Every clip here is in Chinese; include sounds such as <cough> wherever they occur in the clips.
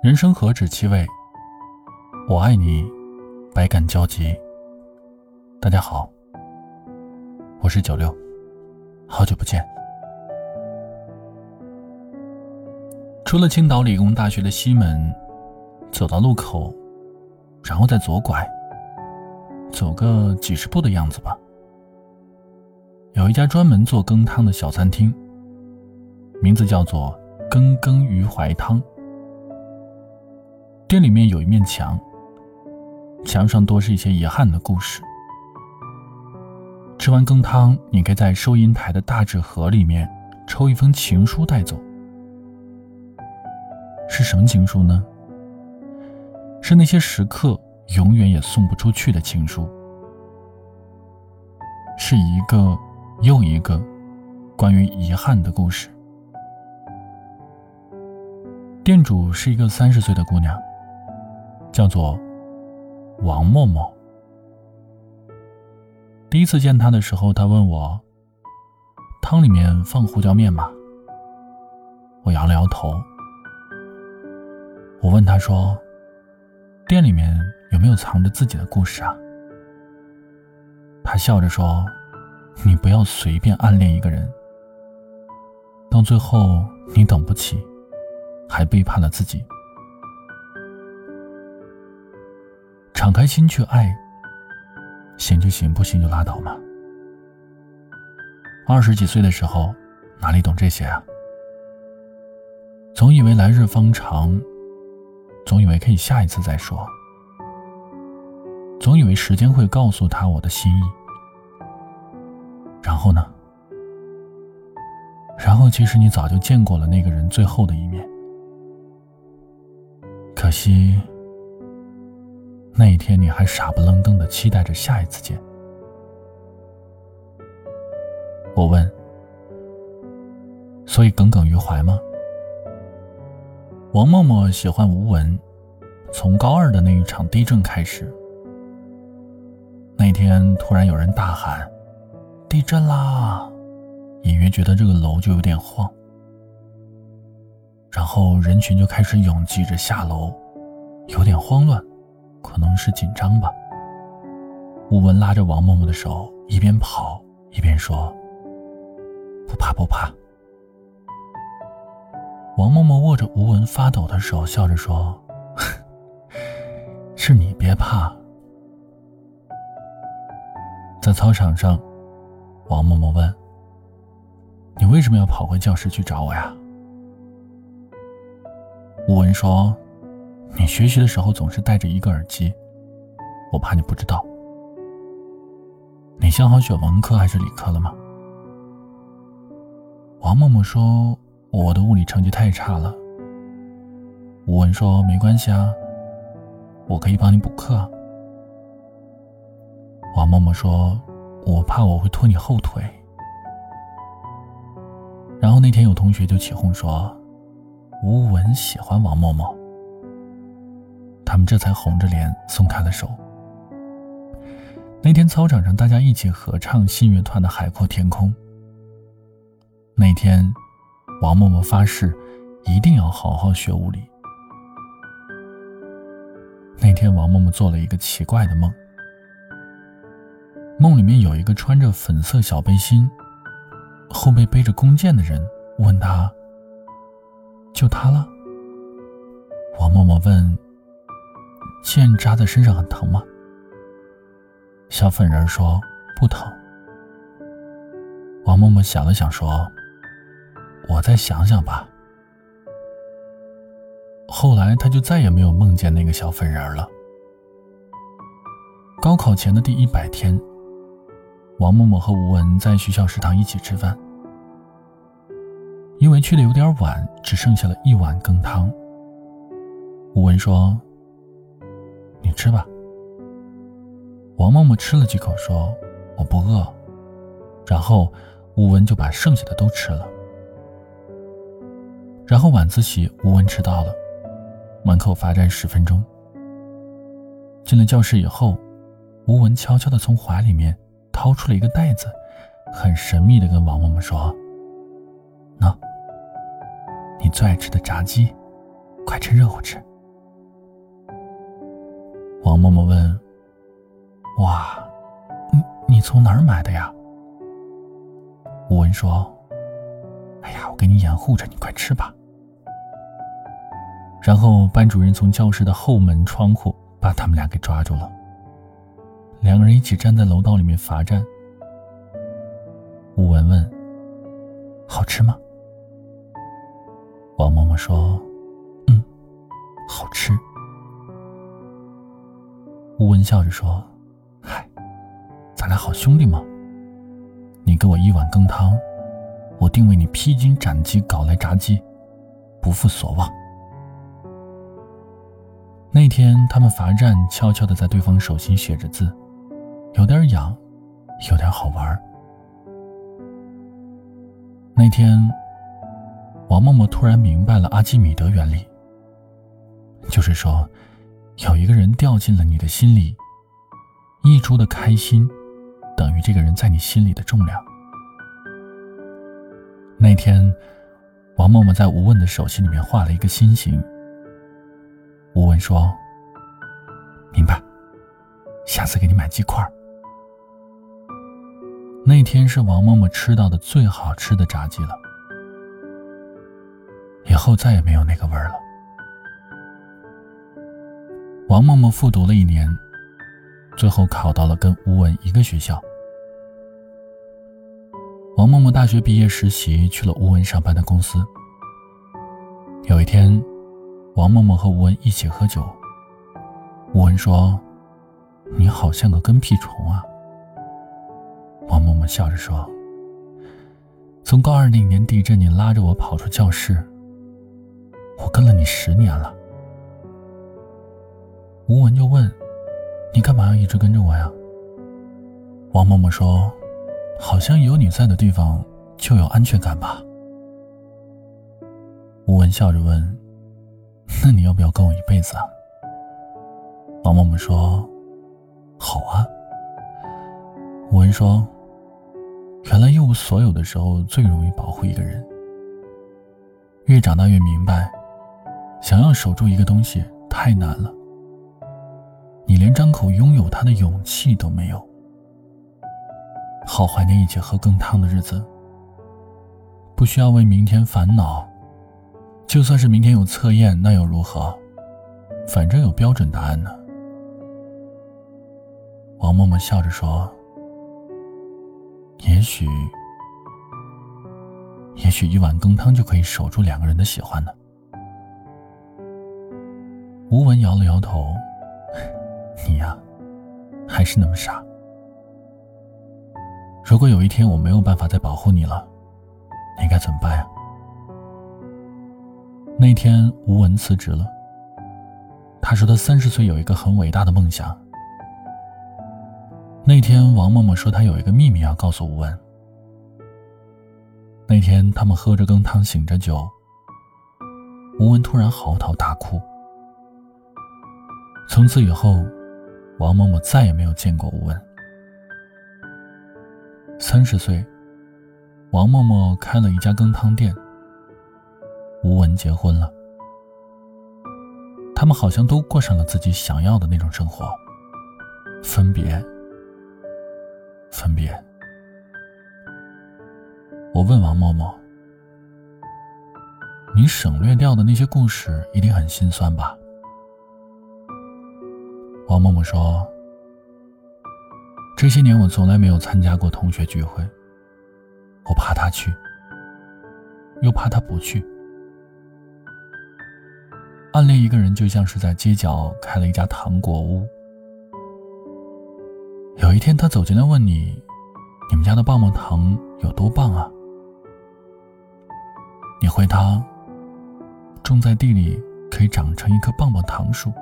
人生何止七味？我爱你，百感交集。大家好，我是九六，好久不见。出了青岛理工大学的西门，走到路口，然后再左拐，走个几十步的样子吧。有一家专门做羹汤的小餐厅，名字叫做“羹羹鱼怀汤”。店里面有一面墙，墙上多是一些遗憾的故事。吃完羹汤，你可以在收银台的大纸盒里面抽一封情书带走。是什么情书呢？是那些时刻永远也送不出去的情书，是一个又一个关于遗憾的故事。店主是一个三十岁的姑娘。叫做王默默。第一次见他的时候，他问我：“汤里面放胡椒面吗？”我摇了摇头。我问他说：“店里面有没有藏着自己的故事啊？”他笑着说：“你不要随便暗恋一个人，到最后你等不起，还背叛了自己。”敞开心去爱，行就行，不行就拉倒嘛。二十几岁的时候，哪里懂这些啊？总以为来日方长，总以为可以下一次再说，总以为时间会告诉他我的心意。然后呢？然后其实你早就见过了那个人最后的一面，可惜。那一天，你还傻不愣登的期待着下一次见。我问：“所以耿耿于怀吗？”王默默喜欢吴文，从高二的那一场地震开始。那天突然有人大喊：“地震啦！”隐约觉得这个楼就有点晃。然后人群就开始拥挤着下楼，有点慌乱。可能是紧张吧。吴文拉着王默默的手，一边跑一边说：“不怕不怕。”王默默握着吴文发抖的手，笑着说：“ <laughs> 是你别怕。”在操场上，王默默问：“你为什么要跑回教室去找我呀？”吴文说。你学习的时候总是戴着一个耳机，我怕你不知道。你想好选文科还是理科了吗？王默默说：“我的物理成绩太差了。”吴文说：“没关系啊，我可以帮你补课。”王默默说：“我怕我会拖你后腿。”然后那天有同学就起哄说：“吴文喜欢王默默。”他们这才红着脸松开了手。那天操场上，大家一起合唱信乐团的《海阔天空》。那天，王默默发誓一定要好好学物理。那天，王默默做了一个奇怪的梦，梦里面有一个穿着粉色小背心、后背背着弓箭的人，问他：“就他了？”王默默问。剑扎在身上很疼吗？小粉人说不疼。王默默想了想说：“我再想想吧。”后来他就再也没有梦见那个小粉人了。高考前的第一百天，王默默和吴文在学校食堂一起吃饭，因为去的有点晚，只剩下了一碗羹汤。吴文说。你吃吧。王默默吃了几口，说：“我不饿。”然后吴文就把剩下的都吃了。然后晚自习，吴文迟到了，门口罚站十分钟。进了教室以后，吴文悄悄的从怀里面掏出了一个袋子，很神秘的跟王默默说：“喏，你最爱吃的炸鸡，快趁热乎吃。”王默默问：“哇，你你从哪儿买的呀？”吴文说：“哎呀，我给你掩护着，你快吃吧。”然后班主任从教室的后门窗户把他们俩给抓住了。两个人一起站在楼道里面罚站。吴文问：“好吃吗？”王默默说：“嗯，好吃。”吴文笑着说：“嗨，咱俩好兄弟嘛。你给我一碗羹汤，我定为你披荆斩棘搞来炸鸡，不负所望。”那天他们罚站，悄悄的在对方手心写着字，有点痒，有点好玩。那天。王默默突然明白了阿基米德原理，就是说，有一个人掉进了你的心里，溢出的开心，等于这个人在你心里的重量。那天，王默默在吴问的手心里面画了一个心形。吴问说：“明白，下次给你买鸡块。”那天是王默默吃到的最好吃的炸鸡了。以后再也没有那个味儿了。王默默复读了一年，最后考到了跟吴文一个学校。王默默大学毕业实习去了吴文上班的公司。有一天，王默默和吴文一起喝酒。吴文说：“你好像个跟屁虫啊。”王默默笑着说：“从高二那年地震，你拉着我跑出教室。”我跟了你十年了，吴文就问：“你干嘛要一直跟着我呀？”王默默说：“好像有你在的地方就有安全感吧。”吴文笑着问：“那你要不要跟我一辈子啊？”王默默说：“好啊。”吴文说：“原来一无所有的时候最容易保护一个人，越长大越明白。”想要守住一个东西太难了，你连张口拥有他的勇气都没有。好怀念一起喝羹汤的日子，不需要为明天烦恼，就算是明天有测验，那又如何？反正有标准答案呢。王默默笑着说：“也许，也许一碗羹汤就可以守住两个人的喜欢呢。”吴文摇了摇头：“你呀，还是那么傻。如果有一天我没有办法再保护你了，你该怎么办呀？”那天，吴文辞职了。他说他三十岁有一个很伟大的梦想。那天，王默默说他有一个秘密要告诉吴文。那天，他们喝着羹汤，醒着酒。吴文突然嚎啕大哭。从此以后，王某某再也没有见过吴文。三十岁，王嬷嬷开了一家羹汤店。吴文结婚了，他们好像都过上了自己想要的那种生活。分别，分别。我问王嬷嬷：“你省略掉的那些故事，一定很心酸吧？”默默说：“这些年我从来没有参加过同学聚会，我怕他去，又怕他不去。暗恋一个人就像是在街角开了一家糖果屋。有一天他走进来问你：‘你们家的棒棒糖有多棒啊？’你回他：‘种在地里可以长成一棵棒棒糖树。’”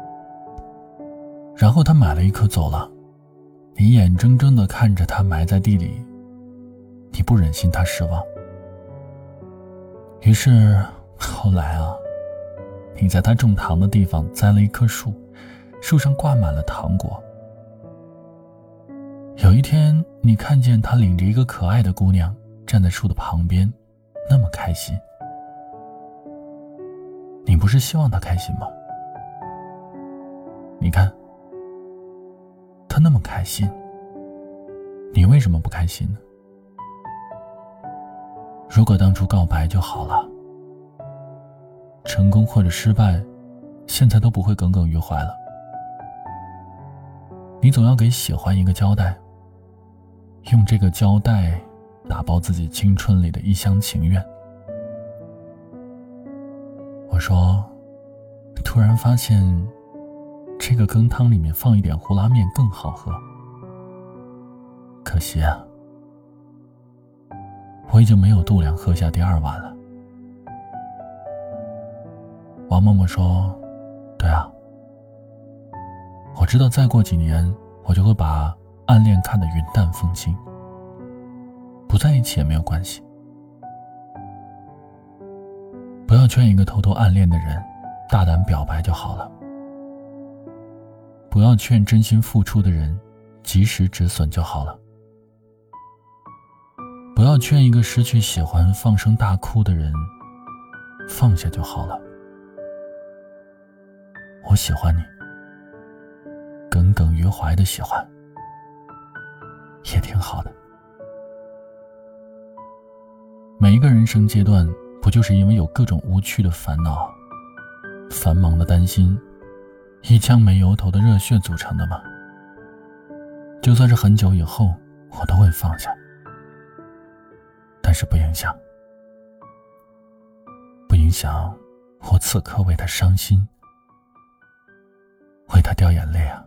然后他买了一颗走了，你眼睁睁的看着他埋在地里，你不忍心他失望。于是后来啊，你在他种糖的地方栽了一棵树，树上挂满了糖果。有一天，你看见他领着一个可爱的姑娘站在树的旁边，那么开心，你不是希望他开心吗？你看。那么开心。你为什么不开心呢？如果当初告白就好了，成功或者失败，现在都不会耿耿于怀了。你总要给喜欢一个交代，用这个交代打包自己青春里的一厢情愿。我说，突然发现，这个羹汤里面放一点胡拉面更好喝。可惜啊，我已经没有度量喝下第二碗了。王默默说：“对啊，我知道再过几年，我就会把暗恋看得云淡风轻，不在一起也没有关系。不要劝一个偷偷暗恋的人大胆表白就好了，不要劝真心付出的人及时止损就好了。”不要劝一个失去喜欢放声大哭的人放下就好了。我喜欢你，耿耿于怀的喜欢，也挺好的。每一个人生阶段，不就是因为有各种无趣的烦恼、繁忙的担心、一腔没由头的热血组成的吗？就算是很久以后，我都会放下。但是不影响，不影响我此刻为他伤心，为他掉眼泪啊。